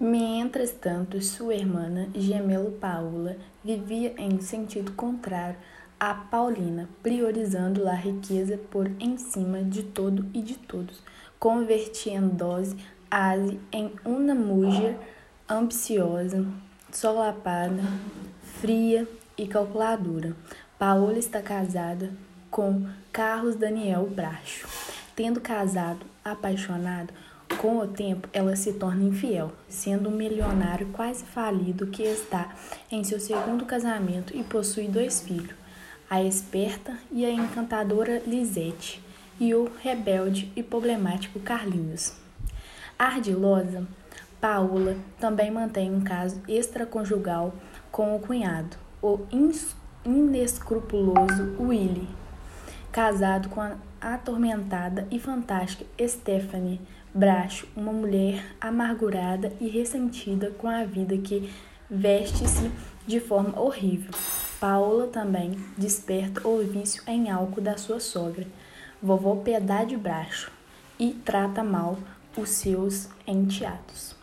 Mientras tanto, sua irmã gemelo Paula vivia em sentido contrário a Paulina, priorizando a riqueza por em cima de todo e de todos, convertendo-se Asi em uma mulher ambiciosa, solapada, fria e calculadora. Paola está casada com Carlos Daniel Bracho. Tendo casado, apaixonado, com o tempo, ela se torna infiel, sendo um milionário quase falido que está em seu segundo casamento e possui dois filhos, a esperta e a encantadora Lisette e o rebelde e problemático Carlinhos. Ardilosa, Paula também mantém um caso extraconjugal com o cunhado, o inescrupuloso Willy, casado com a atormentada e fantástica Stephanie Bracho, uma mulher amargurada e ressentida com a vida que veste-se de forma horrível. Paula também desperta o vício em álcool da sua sogra, vovó Piedade Bracho, e trata mal os seus enteados.